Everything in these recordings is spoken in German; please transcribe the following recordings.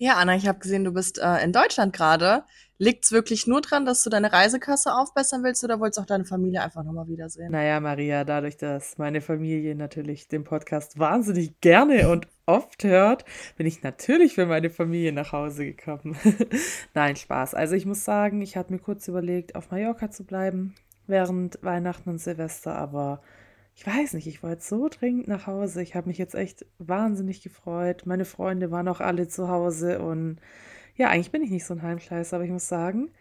Ja, Anna, ich habe gesehen, du bist äh, in Deutschland gerade. Liegt's wirklich nur dran, dass du deine Reisekasse aufbessern willst oder wolltest auch deine Familie einfach nochmal wiedersehen? Naja, Maria, dadurch, dass meine Familie natürlich den Podcast wahnsinnig gerne und oft hört, bin ich natürlich für meine Familie nach Hause gekommen. Nein, Spaß. Also ich muss sagen, ich hatte mir kurz überlegt, auf Mallorca zu bleiben während Weihnachten und Silvester, aber ich weiß nicht, ich wollte so dringend nach Hause. Ich habe mich jetzt echt wahnsinnig gefreut. Meine Freunde waren auch alle zu Hause und ja, eigentlich bin ich nicht so ein Heimscheißer, aber ich muss sagen,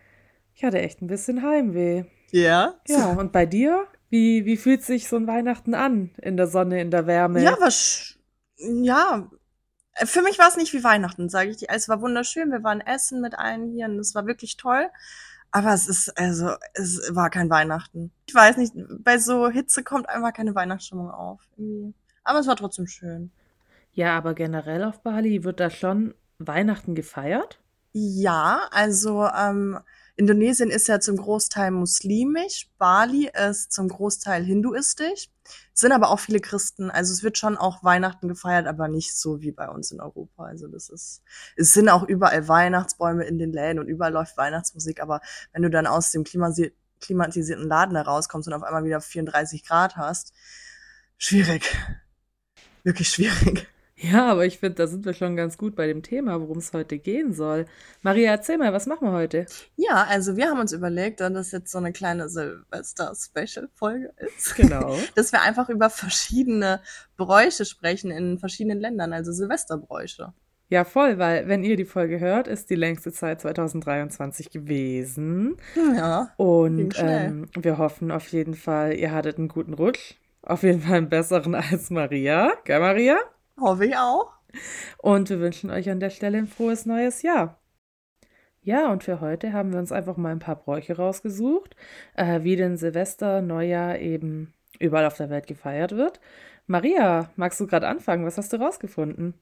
ich hatte echt ein bisschen Heimweh. Ja? Ja, und bei dir? Wie, wie fühlt sich so ein Weihnachten an? In der Sonne, in der Wärme? Ja, was, ja. Für mich war es nicht wie Weihnachten, sage ich dir. Es war wunderschön. Wir waren essen mit allen hier und es war wirklich toll. Aber es ist, also, es war kein Weihnachten. Ich weiß nicht, bei so Hitze kommt einfach keine Weihnachtsstimmung auf. Aber es war trotzdem schön. Ja, aber generell auf Bali wird da schon Weihnachten gefeiert? Ja, also ähm, Indonesien ist ja zum Großteil muslimisch, Bali ist zum Großteil hinduistisch, sind aber auch viele Christen. Also es wird schon auch Weihnachten gefeiert, aber nicht so wie bei uns in Europa. Also das ist, es sind auch überall Weihnachtsbäume in den Läden und überall läuft Weihnachtsmusik, aber wenn du dann aus dem klimatisierten Laden herauskommst und auf einmal wieder 34 Grad hast, schwierig. Wirklich schwierig. Ja, aber ich finde, da sind wir schon ganz gut bei dem Thema, worum es heute gehen soll. Maria, erzähl mal, was machen wir heute? Ja, also wir haben uns überlegt, dass das jetzt so eine kleine Silvester-Special-Folge ist. Genau. dass wir einfach über verschiedene Bräuche sprechen in verschiedenen Ländern, also Silvesterbräuche. Ja, voll, weil wenn ihr die Folge hört, ist die längste Zeit 2023 gewesen. Ja. Und ähm, wir hoffen auf jeden Fall, ihr hattet einen guten Rutsch. Auf jeden Fall einen besseren als Maria. Gell, Maria? Hoffe ich auch. Und wir wünschen euch an der Stelle ein frohes neues Jahr. Ja, und für heute haben wir uns einfach mal ein paar Bräuche rausgesucht, äh, wie denn Silvester, Neujahr eben überall auf der Welt gefeiert wird. Maria, magst du gerade anfangen? Was hast du rausgefunden?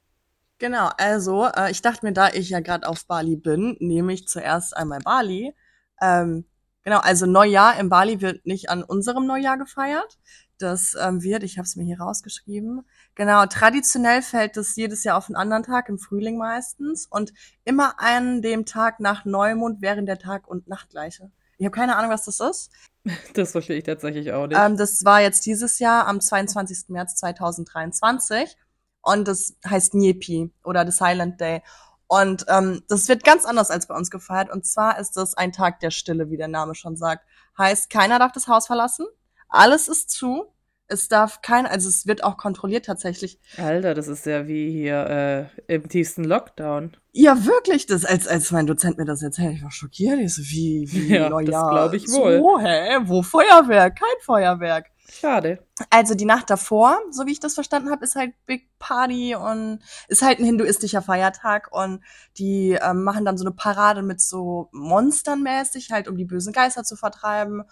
Genau, also äh, ich dachte mir, da ich ja gerade auf Bali bin, nehme ich zuerst einmal Bali. Ähm, genau, also Neujahr in Bali wird nicht an unserem Neujahr gefeiert. Das ähm, wird, ich habe es mir hier rausgeschrieben. Genau, traditionell fällt das jedes Jahr auf einen anderen Tag, im Frühling meistens. Und immer an dem Tag nach Neumond während der Tag- und Nachtgleiche. Ich habe keine Ahnung, was das ist. Das verstehe ich tatsächlich auch nicht. Ähm, das war jetzt dieses Jahr am 22. März 2023 und das heißt Nyepi oder The Silent Day. Und ähm, das wird ganz anders als bei uns gefeiert. Und zwar ist das ein Tag der Stille, wie der Name schon sagt. Heißt, keiner darf das Haus verlassen, alles ist zu. Es darf kein, also es wird auch kontrolliert tatsächlich. Alter, das ist ja wie hier äh, im tiefsten Lockdown. Ja, wirklich, das, als, als mein Dozent mir das erzählt, ich war schockiert. Ich so, wie, wie, Ja, das Neujahr? glaub ich wohl. So, hä? Wo Feuerwerk? Kein Feuerwerk. Schade. Also die Nacht davor, so wie ich das verstanden habe, ist halt Big Party und ist halt ein hinduistischer Feiertag und die ähm, machen dann so eine Parade mit so Monstern mäßig, halt um die bösen Geister zu vertreiben.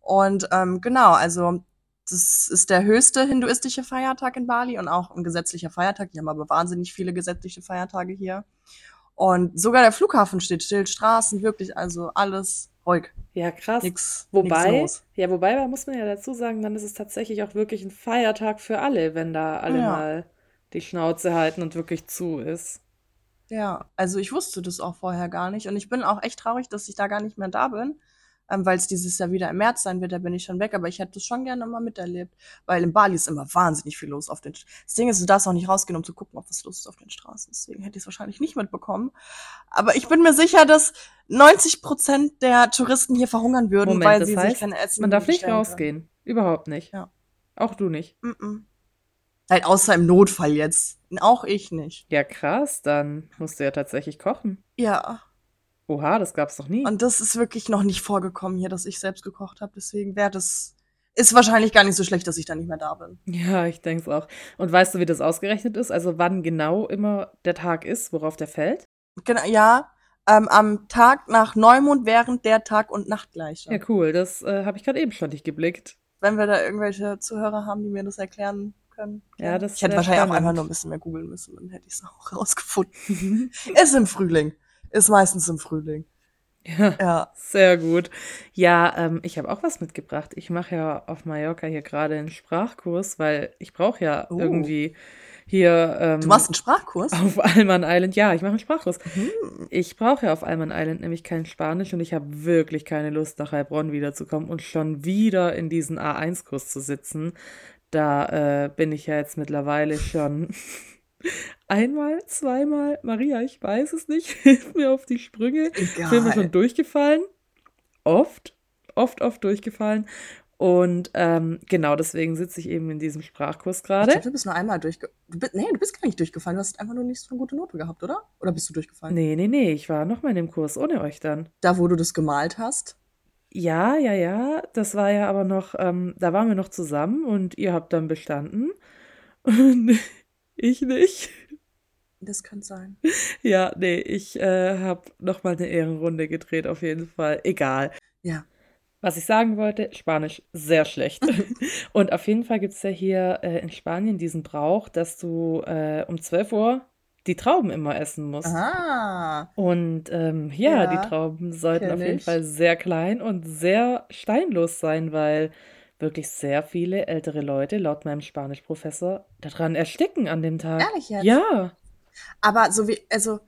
Und ähm, genau, also das ist der höchste hinduistische Feiertag in Bali und auch ein gesetzlicher Feiertag. Die haben aber wahnsinnig viele gesetzliche Feiertage hier. Und sogar der Flughafen steht still, Straßen, wirklich, also alles ruhig. Ja, krass. Nix, Wobei, nix ja, wobei, da muss man ja dazu sagen, dann ist es tatsächlich auch wirklich ein Feiertag für alle, wenn da alle Ja. mal die Schnauze halten und wirklich zu ist. Ja, also ich wusste das auch vorher gar nicht. Und ich bin auch echt traurig, dass ich da gar nicht mehr da bin. Ähm, weil es dieses Jahr wieder im März sein wird, da bin ich schon weg. Aber ich hätte das schon gerne mal miterlebt. Weil in Bali ist immer wahnsinnig viel los auf den Das Ding ist, du darfst auch nicht rausgehen, um zu gucken, ob was los ist auf den Straßen. Deswegen hätte ich es wahrscheinlich nicht mitbekommen. Aber ich bin mir sicher, dass 90 Prozent der Touristen hier verhungern würden, Moment, weil sie heißt, sich kein Essen Man darf nicht bestellen können. rausgehen. Überhaupt nicht. Ja. Auch du nicht. Mm -mm. Halt außer im Notfall jetzt. Auch ich nicht. Ja, krass, dann musst du ja tatsächlich kochen. Ja. Oha, das gab's doch nie. Und das ist wirklich noch nicht vorgekommen hier, dass ich selbst gekocht habe. Deswegen wäre das ist wahrscheinlich gar nicht so schlecht, dass ich da nicht mehr da bin. Ja, ich denke es auch. Und weißt du, wie das ausgerechnet ist? Also wann genau immer der Tag ist, worauf der fällt? Genau, ja. Ähm, am Tag nach Neumond während der Tag- und Nachtgleiche. Ja, cool. Das äh, habe ich gerade eben schon nicht geblickt. Wenn wir da irgendwelche Zuhörer haben, die mir das erklären können. Ja, das Ich hätte wahrscheinlich auch spannend. einfach nur ein bisschen mehr googeln müssen, dann hätte ich es auch rausgefunden. ist im Frühling. Ist meistens im Frühling. Ja, Ja. sehr gut. Ja, ähm, ich habe auch was mitgebracht. Ich mache ja auf Mallorca hier gerade einen Sprachkurs, weil ich brauche ja Oh. irgendwie hier. Ähm, du machst einen Sprachkurs? Auf Alman Island, ja, ich mache einen Sprachkurs. Mhm. Ich brauche ja auf Alman Island nämlich kein Spanisch und ich habe wirklich keine Lust, nach Heilbronn wiederzukommen und schon wieder in diesen A1-Kurs zu sitzen. Da äh, bin ich ja jetzt mittlerweile schon einmal, zweimal, Maria, ich weiß es nicht, hilf mir auf die Sprünge. Egal. Bin mir schon durchgefallen. Oft, oft, oft durchgefallen. Und ähm, genau deswegen sitze ich eben in diesem Sprachkurs gerade. Du bist nur einmal durchgefallen. Nee, du bist gar nicht durchgefallen. Du hast einfach nur nicht so eine gute Note gehabt, oder? Oder bist du durchgefallen? Nee, nee, nee. Ich war noch mal in dem Kurs ohne euch dann. Da, wo du das gemalt hast? Ja, ja, ja. Das war ja aber noch, ähm, da waren wir noch zusammen und ihr habt dann bestanden. Und ich nicht. Das könnte sein. Ja, nee, ich äh, habe noch mal eine Ehrenrunde gedreht, auf jeden Fall. Egal. Ja. Was ich sagen wollte, Spanisch sehr schlecht. und auf jeden Fall gibt es ja hier äh, in Spanien diesen Brauch, dass du äh, um 12 Uhr die Trauben immer essen musst. Ah. Und ähm, ja, ja, die Trauben sollten auf jeden. Fall sehr klein und sehr steinlos sein, weil wirklich sehr viele ältere Leute, laut meinem Spanischprofessor, daran ersticken an dem Tag. Ehrlich jetzt? Ja. Aber so wie, also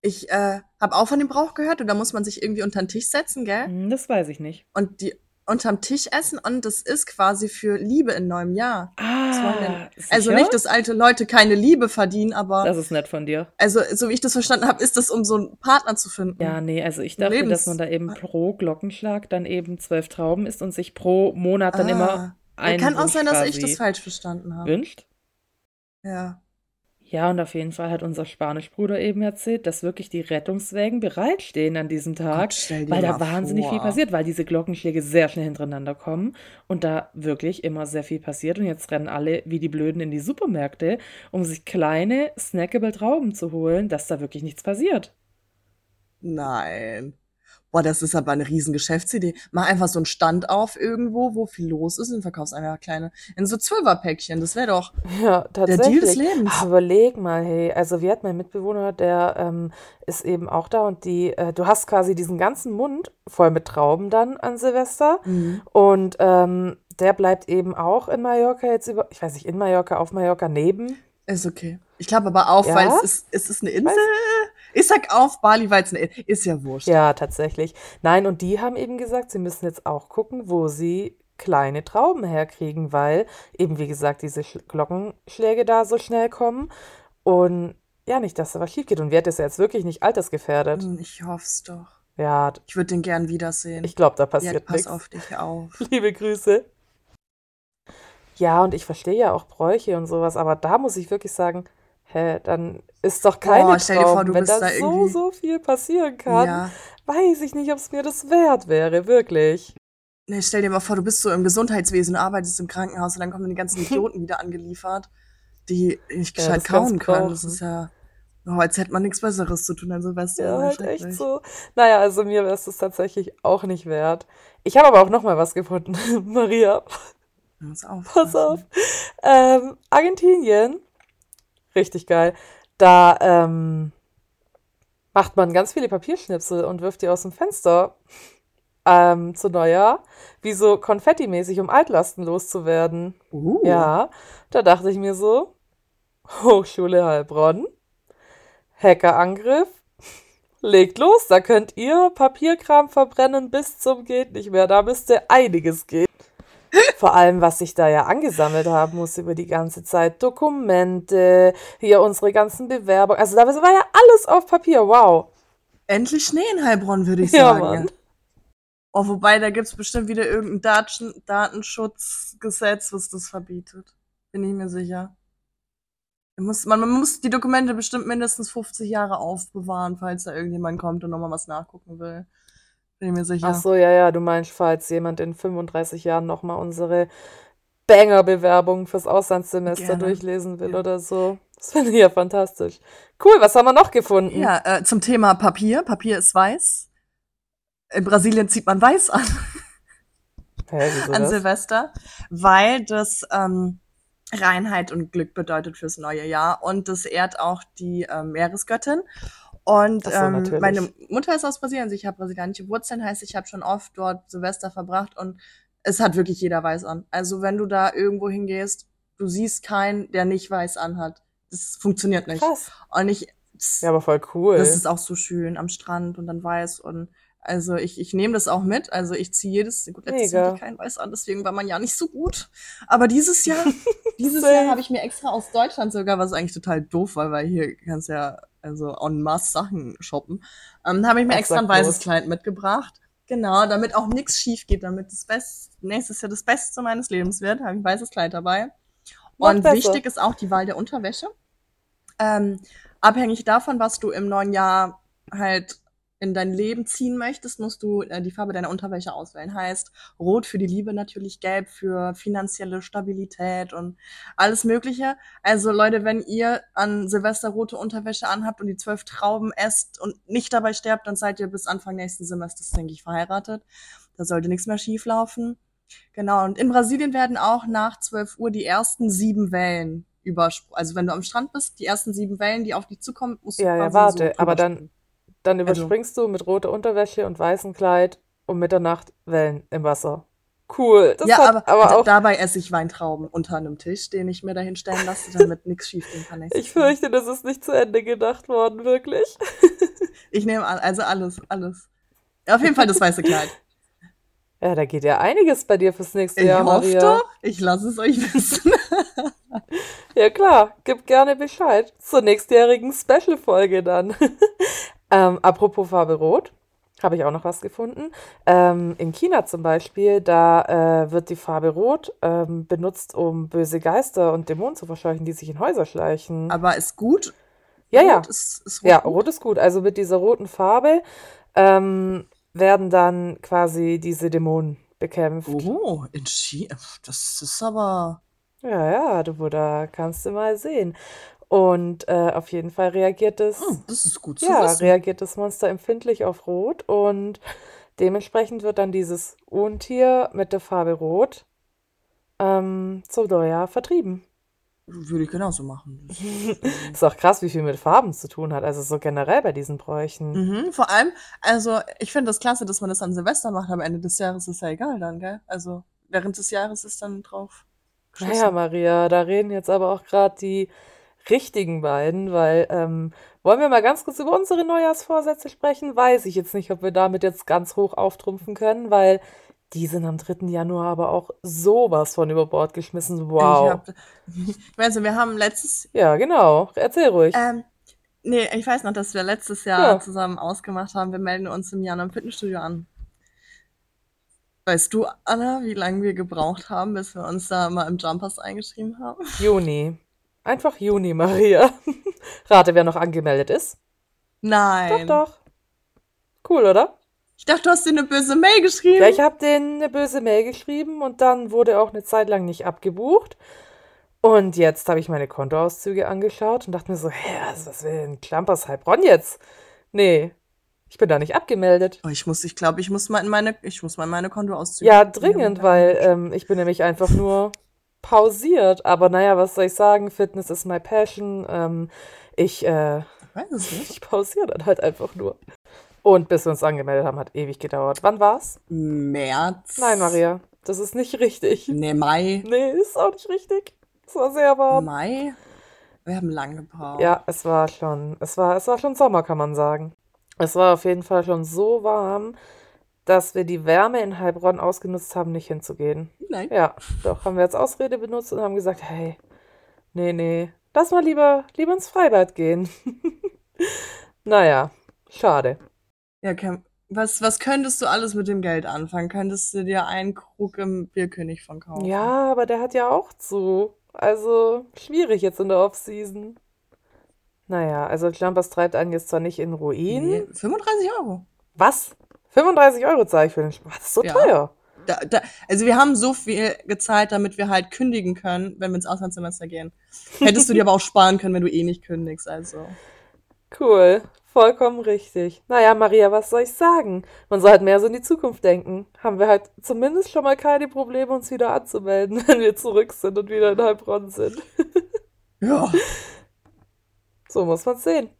ich äh, habe auch von dem Brauch gehört und da muss man sich irgendwie unter den Tisch setzen, gell? Hm, das weiß ich nicht. Und die unterm Tisch essen und das ist quasi für Liebe in neuem Jahr. Ah, also nicht, dass alte Leute keine Liebe verdienen, aber das ist nett von dir. Also so wie ich das verstanden habe, ist das um so einen Partner zu finden. Ja, nee, also ich dachte, Lebens dass man da eben pro Glockenschlag dann eben zwölf Trauben isst und sich pro Monat dann ah, immer ein Kann auch sein, dass ich das falsch verstanden habe. Wünscht? Ja. Ja, und auf jeden Fall hat unser Spanischbruder eben erzählt, dass wirklich die Rettungswägen bereitstehen an diesem Tag, Gott, weil da wahnsinnig vor. viel passiert, weil diese Glockenschläge sehr schnell hintereinander kommen und da wirklich immer sehr viel passiert. Und jetzt rennen alle wie die Blöden in die Supermärkte, um sich kleine snackable Trauben zu holen, dass da wirklich nichts passiert. Nein. Boah, das ist aber eine riesen Geschäftsidee. Mach einfach so einen Stand auf irgendwo, wo viel los ist und verkaufst einfach kleine, in so Zwölferpäckchen. Das wäre doch ja, der Deal des Lebens. Aber leg mal, hey, also wie hat mein Mitbewohner, der ähm, ist eben auch da und die, äh, du hast quasi diesen ganzen Mund voll mit Trauben dann an Silvester mhm. und ähm, der bleibt eben auch in Mallorca jetzt über, ich weiß nicht, in Mallorca, auf Mallorca, neben. Ist okay. Ich glaube aber auf, ja? weil es ist, es ist eine Insel. Weiß ich sag auf Bali, weil es eine Insel ist ja wurscht. Ja, tatsächlich. Nein, und die haben eben gesagt, sie müssen jetzt auch gucken, wo sie kleine Trauben herkriegen, weil eben, wie gesagt, diese Glockenschläge da so schnell kommen. Und ja, nicht, dass da was schief geht. Und wird es jetzt wirklich nicht altersgefährdet. Hm, ich hoffe es doch. Ja. Ich würde den gern wiedersehen. Ich glaube, da passiert ja, nichts. Pass auf dich auf. Liebe Grüße. Ja, und ich verstehe ja auch Bräuche und sowas, aber da muss ich wirklich sagen, hä, dann ist doch keine oh, dir vor, Wenn da, da so, so viel passieren kann, ja. weiß ich nicht, ob es mir das wert wäre, wirklich. Nee, stell dir mal vor, du bist so im Gesundheitswesen, arbeitest im Krankenhaus und dann kommen die ganzen Idioten wieder angeliefert, die nicht gescheit ja, kauen können. Das ist ja, oh, als hätte man nichts Besseres zu tun an Silvester. Ja, halt echt so. Naja, also mir wäre es das tatsächlich auch nicht wert. Ich habe aber auch noch mal was gefunden, Maria. Pass auf. Pass auf. Ähm, Argentinien. Richtig geil. Da ähm, macht man ganz viele Papierschnipsel und wirft die aus dem Fenster ähm, zu Neujahr, wie so Konfetti-mäßig, um Altlasten loszuwerden. Uh. Ja, da dachte ich mir so, Hochschule Heilbronn, Hackerangriff, legt los, da könnt ihr Papierkram verbrennen bis zum geht nicht mehr, da müsste einiges gehen. Vor allem, was sich da ja angesammelt haben muss über die ganze Zeit. Dokumente, hier unsere ganzen Bewerbungen. Also da war ja alles auf Papier. Wow. Endlich Schnee in Heilbronn, würde ich sagen. Ja. Oh, wobei, da gibt es bestimmt wieder irgendein Daten Datenschutzgesetz, was das verbietet. Bin ich mir sicher. Man muss, man, man muss die Dokumente bestimmt mindestens 50 Jahre aufbewahren, falls da irgendjemand kommt und nochmal was nachgucken will. Bin mir sicher. Ach so, ja, ja, du meinst, falls jemand in 35 Jahren nochmal unsere Banger-Bewerbung fürs Auslandssemester Gerne. durchlesen will ja. oder so. Das finde ich ja fantastisch. Cool, was haben wir noch gefunden? Ja, äh, zum Thema Papier. Papier ist weiß. In Brasilien zieht man weiß an. Hä, an das? Silvester, weil das ähm, Reinheit und Glück bedeutet fürs neue Jahr und das ehrt auch die ähm, Meeresgöttin. Und so, ähm, meine Mutter ist aus Brasilien, also ich habe brasilianische Wurzeln, heißt, ich habe schon oft dort Silvester verbracht und es hat wirklich jeder weiß an. Also wenn du da irgendwo hingehst, du siehst keinen, der nicht weiß anhat. Das funktioniert nicht. Krass. Und ich, Ja, aber voll cool. das ist auch so schön am Strand und dann weiß und also ich, ich nehme das auch mit. Also ich ziehe jedes, gut, letztes Jahr hatte Mega. kein Weiß an, deswegen war man ja nicht so gut. Aber dieses Jahr, dieses. Jahr habe ich mir extra aus Deutschland sogar, was eigentlich total doof war, weil hier kannst ja also en masse Sachen shoppen, ähm, habe ich mir extra ein weißes. Kleid mitgebracht. Genau, damit auch nichts schief geht, damit das Best, nächstes Jahr das Beste meines Lebens wird, habe ich ein weißes Kleid dabei. Und besser. wichtig ist auch die Wahl der Unterwäsche. Ähm, abhängig davon, was du im neuen Jahr halt in dein Leben ziehen möchtest, musst du äh, die Farbe deiner Unterwäsche auswählen. Heißt, rot für die Liebe natürlich, gelb für finanzielle Stabilität und alles Mögliche. Also Leute, wenn ihr an Silvester rote Unterwäsche anhabt und die zwölf Trauben esst und nicht dabei sterbt, dann seid ihr bis Anfang nächsten Semesters, denke ich, verheiratet. Da sollte nichts mehr schief laufen. Genau, und in Brasilien werden auch nach 12 Uhr die ersten sieben Wellen übersprungen. Also wenn du am Strand bist, die ersten sieben Wellen, die auf dich zukommen, musst du Ja, ja, warte, so aber dann, dann Also, überspringst du mit roter Unterwäsche und weißem Kleid um Mitternacht Wellen im Wasser. Cool. Das ja, aber, aber auch, dabei esse ich Weintrauben unter einem Tisch, den ich mir dahin stellen lasse, damit nichts schief gehen kann ich fürchte, das ist nicht zu Ende gedacht worden, wirklich. Ich nehme an, also alles, alles. Ja, auf jeden Fall das weiße Kleid. Ja, da geht ja einiges bei dir fürs nächste Ich Jahr, hoffe Maria. doch, ich lasse es euch wissen. Ja, klar, gib gerne Bescheid zur nächstjährigen Special-Folge dann. Ähm, apropos Farbe Rot, habe ich auch noch was gefunden. Ähm, in China zum Beispiel, da äh, wird die Farbe Rot ähm, benutzt, um böse Geister und Dämonen zu verscheuchen, die sich in Häuser schleichen. Aber ist gut. Ja, ja, Rot ist, ist rot ja, gut. Rot ist gut. Also mit dieser roten Farbe ähm, werden dann quasi diese Dämonen bekämpft. Oh, in China. Das ist aber. Ja, ja, du, da kannst du mal sehen. Und äh, auf jeden Fall reagiert es, Hm, das ist gut zu ja, wissen. reagiert das Monster empfindlich auf Rot und dementsprechend wird dann dieses Untier mit der Farbe Rot ähm, zum Neujahr vertrieben. Würde ich genauso machen. Ist, auch krass, wie viel mit Farben zu tun hat, also so generell bei diesen Bräuchen. Mhm, vor allem, also ich finde das klasse, dass man das an Silvester macht, aber Ende des Jahres ist ja egal dann, gell? Also während des Jahres ist dann drauf Naja, geschissen. Maria, da reden jetzt aber auch gerade die richtigen beiden, weil ähm, wollen wir mal ganz kurz über unsere Neujahrsvorsätze sprechen? Weiß ich jetzt nicht, ob wir damit jetzt ganz hoch auftrumpfen können, weil die sind am 3. Januar aber auch sowas von über Bord geschmissen. Ich Wow. hab, ich weiß nicht, wir haben letztes, Ja, genau. Erzähl ruhig. ähm, nee, ich weiß noch, dass wir letztes Jahr Ja. zusammen ausgemacht haben, wir melden uns im Januar im Fitnessstudio an. Weißt du, Anna, wie lange wir gebraucht haben, bis wir uns da mal im Jumpers eingeschrieben haben? Juni. Einfach Juni, Maria. Rate, wer noch angemeldet ist. Doch, Nein. doch. Cool, oder? Ich dachte, du hast dir eine böse Mail Ja, geschrieben. ich habe denen eine böse Mail geschrieben und dann wurde auch eine Zeit lang nicht abgebucht. Und jetzt habe ich meine Kontoauszüge angeschaut und dachte mir so, hä, was, will denn Klampers Heilbronn jetzt? Nee, ich bin da nicht abgemeldet. Oh, ich muss, ich glaube, ich muss mal in meine, ich muss mal in meine Kontoauszüge Ja, dringend, weil ähm, ich bin nämlich einfach nur pausiert. Aber naja, was soll ich sagen? Fitness is my passion. Ähm, ich, äh, ich pausiere dann halt einfach nur. Und bis wir uns angemeldet haben, hat ewig gedauert. Wann war's? März. Nein, Maria, das ist nicht richtig. Nee, Mai. Nee, ist auch nicht richtig. Es war sehr warm. Mai? Wir haben lange gebraucht. Ja, es war schon, es war, es war schon Sommer, kann man sagen. Es war auf jeden Fall schon so warm, dass wir die Wärme in Heilbronn ausgenutzt haben, nicht hinzugehen. Nein. Ja, doch, haben wir als Ausrede benutzt und haben gesagt, hey, nee, nee, lass mal lieber, lieber ins Freibad gehen. Naja, schade. Ja, Cam, was, was könntest du alles mit dem Geld anfangen? Könntest du dir einen Krug im Bierkönig von kaufen? Ja, aber der hat ja auch zu. Also, schwierig jetzt in der Off-Season. Naja, also Jumpers treibt einen jetzt zwar nicht in Ruin. Nee, 35 Euro. Was? 35 Euro zahle ich für den Spaß. Das ist so Ja. teuer. Da, da, also wir haben so viel gezahlt, damit wir halt kündigen können, wenn wir ins Auslandssemester gehen. Hättest du dir aber auch sparen können, wenn du eh nicht kündigst, also. Cool. Vollkommen richtig. Naja, Maria, was soll ich sagen? Man soll halt mehr so in die Zukunft denken. Haben wir halt zumindest schon mal keine Probleme, uns wieder anzumelden, wenn wir zurück sind und wieder in Heilbronn sind. Ja. So muss man sehen.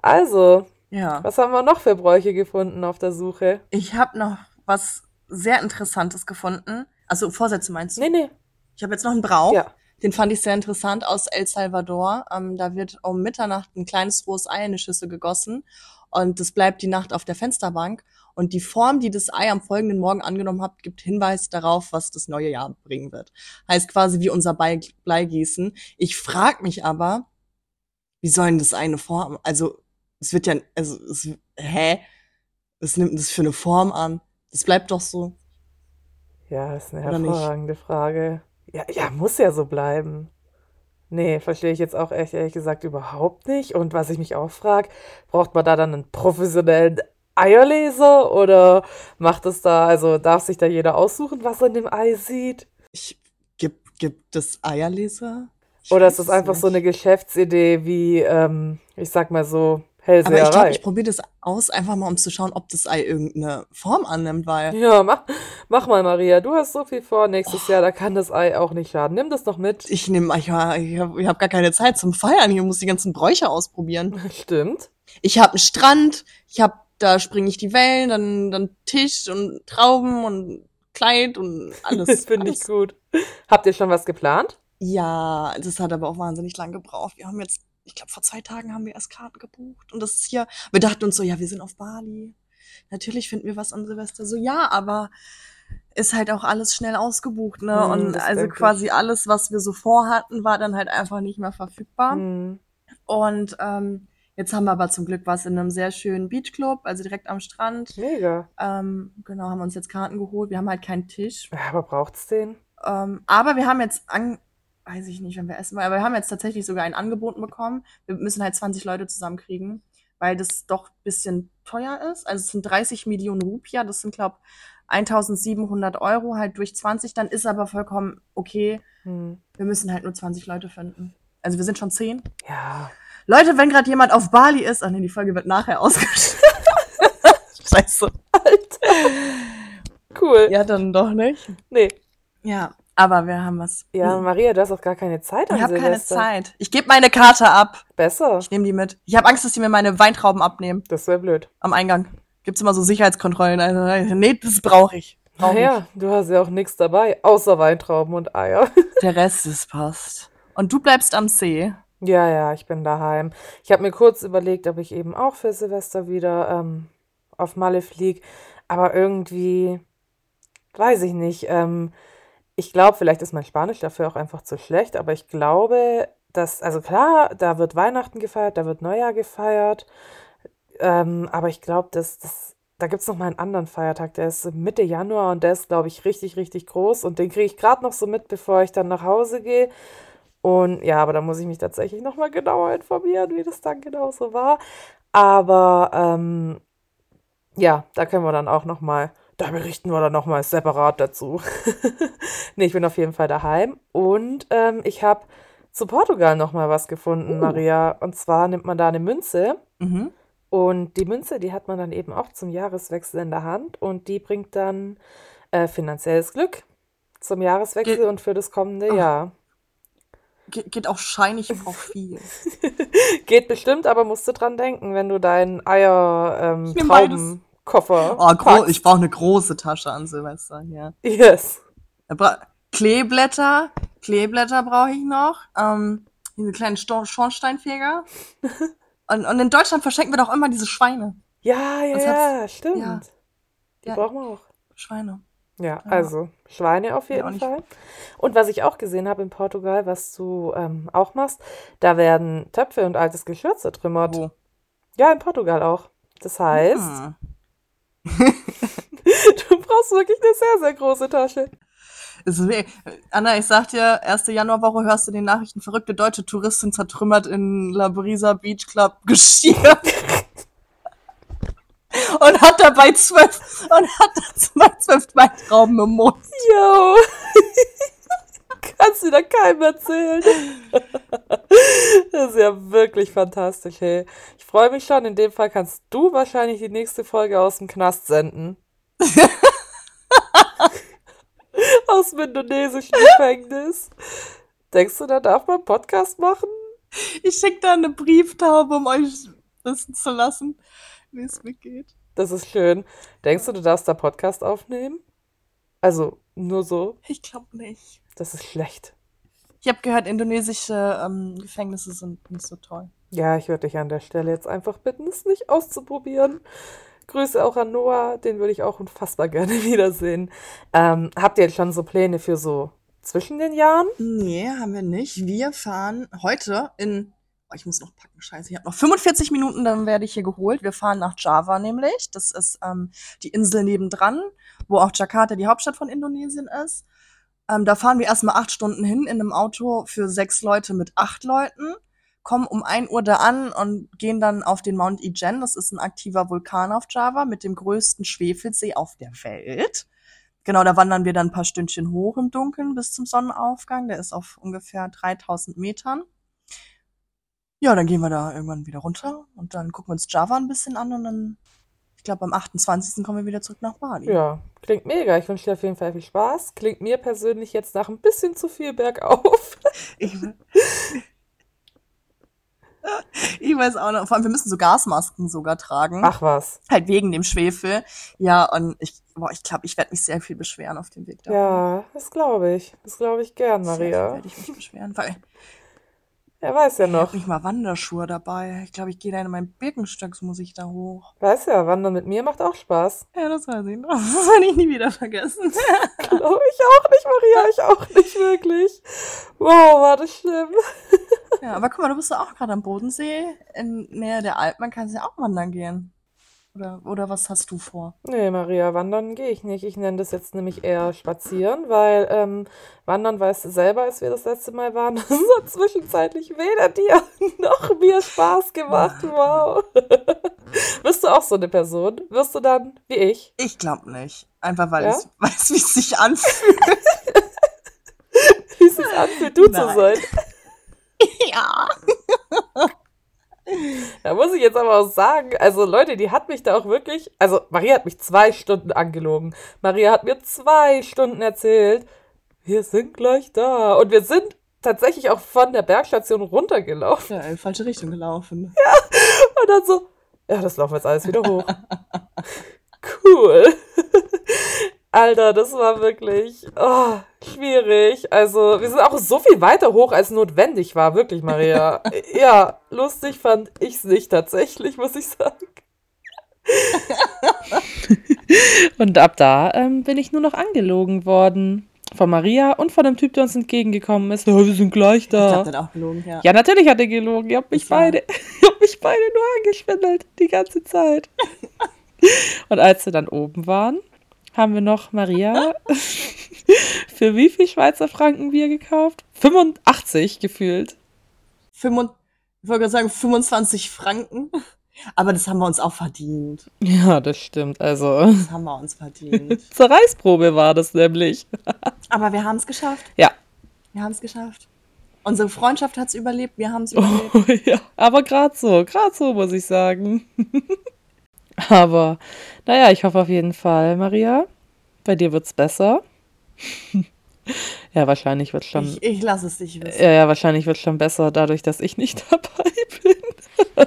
Also, Ja. was haben wir noch für Bräuche gefunden auf der Suche? Ich habe noch was sehr Interessantes gefunden. Also Vorsätze meinst du? Nee, nee. Ich habe jetzt noch einen Brauch. Ja. Den fand ich sehr interessant aus El Salvador. Ähm, da wird um Mitternacht ein kleines rohes Ei in eine Schüssel gegossen und das bleibt die Nacht auf der Fensterbank. Und die Form, die das Ei am folgenden Morgen angenommen hat, gibt Hinweis darauf, was das neue Jahr bringen wird. Heißt quasi wie unser Bleigießen. Ich frage mich aber, wie soll denn das eine Form? Also es wird ja, also es, hä? Was nimmt das für eine Form an? Das bleibt doch so. Ja, ist eine hervorragende Frage. Ja, ja, muss ja so bleiben. Nee, verstehe ich jetzt auch echt ehrlich gesagt überhaupt nicht. Und was ich mich auch frage, braucht man da dann einen professionellen Eierleser oder macht es da, also darf sich da jeder aussuchen, was er in dem Ei sieht? Ich, gibt, gibt es Eierleser? Ich oder ist das einfach nicht. so eine Geschäftsidee wie, ähm, ich sag mal so, Hellseherei. Aber ich glaube, ich probiere das aus, einfach mal um zu schauen, ob das Ei irgendeine Form annimmt, weil. Ja, mach, mach mal, Maria. Du hast so viel vor nächstes oh. Jahr, da kann das Ei auch nicht schaden. Nimm das noch mit. Ich nehme, ich, ich habe hab gar keine Zeit zum Feiern. Ich muss die ganzen Bräuche ausprobieren. Stimmt. Ich habe einen Strand, ich habe, da springe ich die Wellen, dann, dann Tisch und Trauben und Kleid und alles. Das finde ich gut. Habt ihr schon was geplant? Ja, das hat aber auch wahnsinnig lang gebraucht. Wir haben jetzt ich glaube, vor zwei Tagen haben wir erst Karten gebucht. Und das ist hier, wir dachten uns so, ja, wir sind auf Bali. Natürlich finden wir was an Silvester. So, ja, aber ist halt auch alles schnell ausgebucht, ne? Mm, und also quasi ich. alles, was wir so vorhatten, war dann halt einfach nicht mehr verfügbar. Mm. Und ähm, jetzt haben wir aber zum Glück was in einem sehr schönen Beachclub, also direkt am Strand. Mega. Ähm, genau, haben uns jetzt Karten geholt. Wir haben halt keinen Tisch. Ja, aber braucht's den? Ähm, aber wir haben jetzt an weiß ich nicht, wenn wir essen wollen. Aber wir haben jetzt tatsächlich sogar ein Angebot bekommen. Wir müssen halt 20 Leute zusammenkriegen, weil das doch bisschen teuer ist. Also es sind 30 Millionen Rupia, das sind, glaube 1700 Euro halt durch 20, dann ist aber vollkommen okay. Hm. Wir müssen halt nur 20 Leute finden. Also wir sind schon 10. Ja. Leute, wenn gerade jemand auf Bali ist, ach nee, die Folge wird nachher ausgestellt. Scheiße. Alter. Cool. Ja, dann doch nicht. Nee. Ja, aber wir haben was. Ja, hm. Maria, du hast auch gar keine Zeit Ich habe keine Zeit. Ich gebe meine Karte ab. Besser. Ich nehme die mit. Ich habe Angst, dass sie mir meine Weintrauben abnehmen. Das wäre blöd. Am Eingang. Gibt's immer so Sicherheitskontrollen. Also, nee, das brauche ich. Brauch naja, du hast ja auch nichts dabei, außer Weintrauben und Eier. Der Rest ist passt. Und du bleibst am See. Ja, ja, ich bin daheim. Ich habe mir kurz überlegt, ob ich eben auch für Silvester wieder ähm, auf Malle fliege. Aber irgendwie, weiß ich nicht, ähm, ich glaube, vielleicht ist mein Spanisch dafür auch einfach zu schlecht, aber ich glaube, dass, also klar, da wird Weihnachten gefeiert, da wird Neujahr gefeiert, ähm, aber ich glaube, dass das, da gibt es noch mal einen anderen Feiertag, der ist Mitte Januar und der ist, glaube ich, richtig, richtig groß und den kriege ich gerade noch so mit, bevor ich dann nach Hause gehe. Und ja, aber da muss ich mich tatsächlich noch mal genauer informieren, wie das dann genau so war. Aber ähm, ja, da können wir dann auch noch mal da berichten wir dann nochmal separat dazu. nee, ich bin auf jeden Fall daheim. Und ähm, ich habe zu Portugal nochmal was gefunden, uh. Maria. Und zwar nimmt man da eine Münze. Mhm. Und die Münze, die hat man dann eben auch zum Jahreswechsel in der Hand. Und die bringt dann äh, finanzielles Glück zum Jahreswechsel Ge und für das kommende Ach. Jahr. Ge geht auch scheinig auf viel. geht bestimmt, aber musst du dran denken, wenn du dein Eier ähm, Trauben Koffer. Oh, gro ich brauche eine große Tasche an Silvester hier. Yes. Kleeblätter, Kleeblätter brauche ich noch. Ähm, diese kleinen Sto Schornsteinfeger. und, und in Deutschland verschenken wir doch immer diese Schweine. Ja, ja, ja, stimmt. Ja. Die ja. brauchen wir auch. Schweine. Ja, ja, also Schweine auf jeden Fall. Und was ich auch gesehen habe in Portugal, was du ähm, auch machst, da werden Töpfe und altes Geschirr zertrümmert. Wo? Ja, in Portugal auch. Das heißt, hm. du brauchst wirklich eine sehr, sehr große Tasche. Anna, ich sag dir, erste Januarwoche hörst du den Nachrichten, verrückte deutsche Touristin zertrümmert in La Brisa Beach Club Geschirr. und hat dabei zwölf, und hat dabei zwölf Weintrauben im Mund. Yo. Kannst du da keinem erzählen. das ist ja wirklich fantastisch, hey. Ich freue mich schon. In dem Fall kannst du wahrscheinlich die nächste Folge aus dem Knast senden. aus dem indonesischen Gefängnis. Denkst du, da darf man Podcast machen? Ich schicke da eine Brieftaube, um euch wissen zu lassen, wie es mir geht. Das ist schön. Denkst du, du darfst da Podcast aufnehmen? Also, nur so? Ich glaube nicht. Das ist schlecht. Ich habe gehört, indonesische ähm, Gefängnisse sind nicht so toll. Ja, ich würde dich an der Stelle jetzt einfach bitten, es nicht auszuprobieren. Grüße auch an Noah, den würde ich auch unfassbar gerne wiedersehen. Ähm, habt ihr jetzt schon so Pläne für so zwischen den Jahren? Nee, haben wir nicht. Wir fahren heute in. Oh, ich muss noch packen, scheiße. Ich habe noch 45 Minuten, dann werde ich hier geholt. Wir fahren nach Java nämlich. Das ist ähm, die Insel nebendran, wo auch Jakarta die Hauptstadt von Indonesien ist. Ähm, da fahren wir erstmal acht Stunden hin in einem Auto für sechs Leute mit acht Leuten, kommen um ein Uhr da an und gehen dann auf den Mount Ijen. Das ist ein aktiver Vulkan auf Java mit dem größten Schwefelsee auf der Welt. Genau, da wandern wir dann ein paar Stündchen hoch im Dunkeln bis zum Sonnenaufgang. Der ist auf ungefähr 3000 Metern. Ja, dann gehen wir da irgendwann wieder runter und dann gucken wir uns Java ein bisschen an und dann glaube, am 28. kommen wir wieder zurück nach Bali. Ja, klingt mega. Ich wünsche dir auf jeden Fall viel Spaß. Klingt mir persönlich jetzt nach ein bisschen zu viel bergauf. Ich, ich weiß auch noch. Vor allem, wir müssen so Gasmasken sogar tragen. Ach was. Halt wegen dem Schwefel. Ja, und ich, boah, ich glaube, ich werde mich sehr viel beschweren auf dem Weg da. Ja, das glaube ich. Das glaube ich gern, Maria. werde ich mich beschweren, weil er weiß ja noch. Ich mal Wanderschuhe dabei. Ich glaube, ich gehe da in meinen Birkenstocks, muss ich da hoch. Weiß ja, Wandern mit mir macht auch Spaß. Ja, das weiß ich noch. Das werde ich nie wieder vergessen. glaube ich auch nicht, Maria. Ich auch nicht wirklich. Wow, war das schlimm. ja, aber guck mal, du bist ja auch gerade am Bodensee. In Nähe der Alpen. Man kann ja auch wandern gehen. Oder, oder was hast du vor? Nee, Maria, wandern gehe ich nicht. Ich nenne das jetzt nämlich eher spazieren, weil ähm, wandern weißt du selber, als wir das letzte Mal waren, das hat zwischenzeitlich weder dir noch mir Spaß gemacht. Wow. Bist du auch so eine Person? Wirst du dann wie ich? Ich glaube nicht. Einfach weil ja? ich weiß, wie es sich anfühlt. wie es sich anfühlt, du Nein. zu sein. ja. Da muss ich jetzt aber auch sagen, also Leute, die hat mich da auch wirklich, also Maria hat mich zwei Stunden angelogen. Maria hat mir zwei Stunden erzählt, wir sind gleich da. Und wir sind tatsächlich auch von der Bergstation runtergelaufen. Ja, in falsche Richtung gelaufen. Ja, und dann so, ja, das laufen wir jetzt alles wieder hoch. cool. Alter, das war wirklich oh, schwierig. Also, wir sind auch so viel weiter hoch, als notwendig war, wirklich, Maria. ja, lustig fand ich es nicht tatsächlich, muss ich sagen. und ab da ähm, bin ich nur noch angelogen worden. Von Maria und von dem Typ, der uns entgegengekommen ist. Oh, wir sind gleich da. Ich hab auch gelogen, ja. Ja, natürlich hat er gelogen. Ihr habt mich beide, ihr habt mich beide nur angeschwindelt. Die ganze Zeit. und als wir dann oben waren, haben wir noch Maria für wie viel Schweizer Franken Bier gekauft? 85 gefühlt. 25, ich wollte gerade sagen 25 Franken. Aber das haben wir uns auch verdient. Ja, das stimmt. Also. Das haben wir uns verdient. Zur Reisprobe war das nämlich. Aber wir haben es geschafft. Ja. Wir haben es geschafft. Unsere Freundschaft hat es überlebt, wir haben es überlebt. Oh, ja, aber gerade so, gerade so, muss ich sagen. Aber naja, ich hoffe auf jeden Fall, Maria, bei dir wird es besser. ja, wahrscheinlich wird es schon. Ich, ich lasse es dich wissen. Ja, ja, wahrscheinlich wird es schon besser, dadurch, dass ich nicht dabei bin.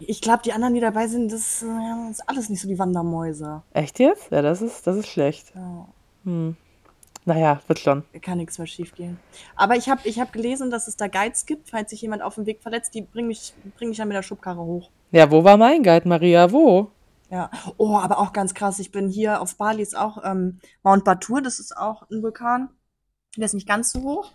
ich glaube, die anderen, die dabei sind, das äh, ist alles nicht so die Wandermäuse. Echt jetzt? Ja, das ist, das ist schlecht. Ja. Hm. Naja, wird schon. Kann nichts mehr schief gehen. Aber ich habe ich hab gelesen, dass es da Guides gibt, falls sich jemand auf dem Weg verletzt, die bringen mich, bring mich dann mit der Schubkarre hoch. Ja, wo war mein Guide, Maria? Wo? Ja. Oh, aber auch ganz krass. Ich bin hier auf Bali ist auch ähm, Mount Batur, das ist auch ein Vulkan. Der ist nicht ganz so hoch.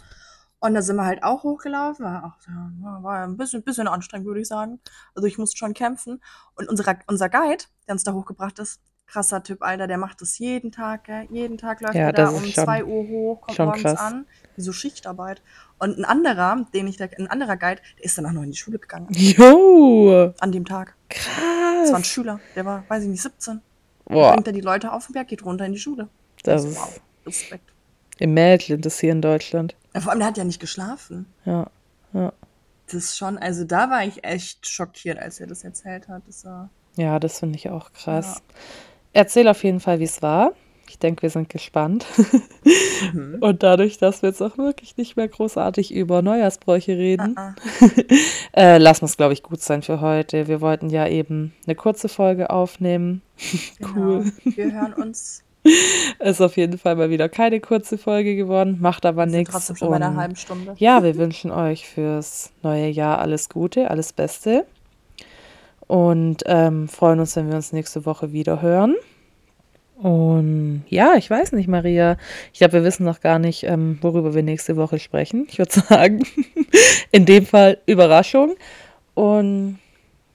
Und da sind wir halt auch hochgelaufen. War, auch, war ein bisschen, bisschen anstrengend, würde ich sagen. Also ich musste schon kämpfen. Und unser, unser Guide, der uns da hochgebracht ist, krasser Typ, Alter, der macht das jeden Tag, gell? jeden Tag läuft ja, er da um schon, zwei Uhr hoch, kommt morgens krass. an, wie so Schichtarbeit. Und ein anderer, den ich da, ein anderer Guide, der ist danach noch in die Schule gegangen. Jo! An dem Tag. Krass. Das war ein Schüler, der war, weiß ich nicht, 17. Boah. Bringt er die Leute auf den Berg, geht runter in die Schule. Das, das ist wow. Respekt. Im Mädchen, das hier in Deutschland. Ja, vor allem, der hat ja nicht geschlafen. Ja, ja. Das ist schon, also da war ich echt schockiert, als er das erzählt hat. Das war, ja, das finde ich auch krass. Ja. Erzähl auf jeden Fall, wie es war. Ich denke, wir sind gespannt. Mhm. Und dadurch, dass wir jetzt auch wirklich nicht mehr großartig über Neujahrsbräuche reden, uh -uh. äh, lassen wir es, glaube ich, gut sein für heute. Wir wollten ja eben eine kurze Folge aufnehmen. Genau. Cool. Wir hören uns Ist auf jeden Fall mal wieder keine kurze Folge geworden, macht aber nichts. trotzdem schon bei einer halben Stunde. Ja, wir wünschen euch fürs neue Jahr alles Gute, alles Beste. Und ähm, freuen uns, wenn wir uns nächste Woche wieder hören. Und ja, ich weiß nicht, Maria. Ich glaube, wir wissen noch gar nicht, ähm, worüber wir nächste Woche sprechen. Ich würde sagen, in dem Fall Überraschung. Und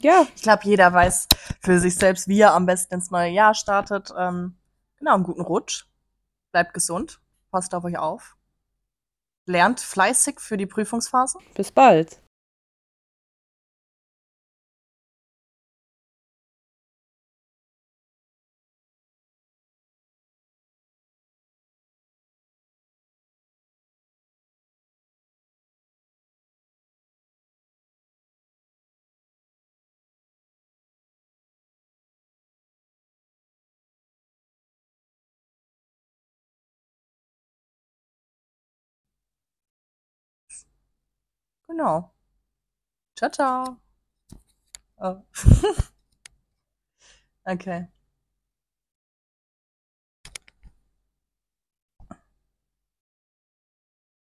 ja. Ich glaube, jeder weiß für sich selbst, wie er am besten ins neue Jahr startet. Ähm, genau, einen guten Rutsch. Bleibt gesund. Passt auf euch auf. Lernt fleißig für die Prüfungsphase. Bis bald. Genau. Ciao, ciao. Oh. okay.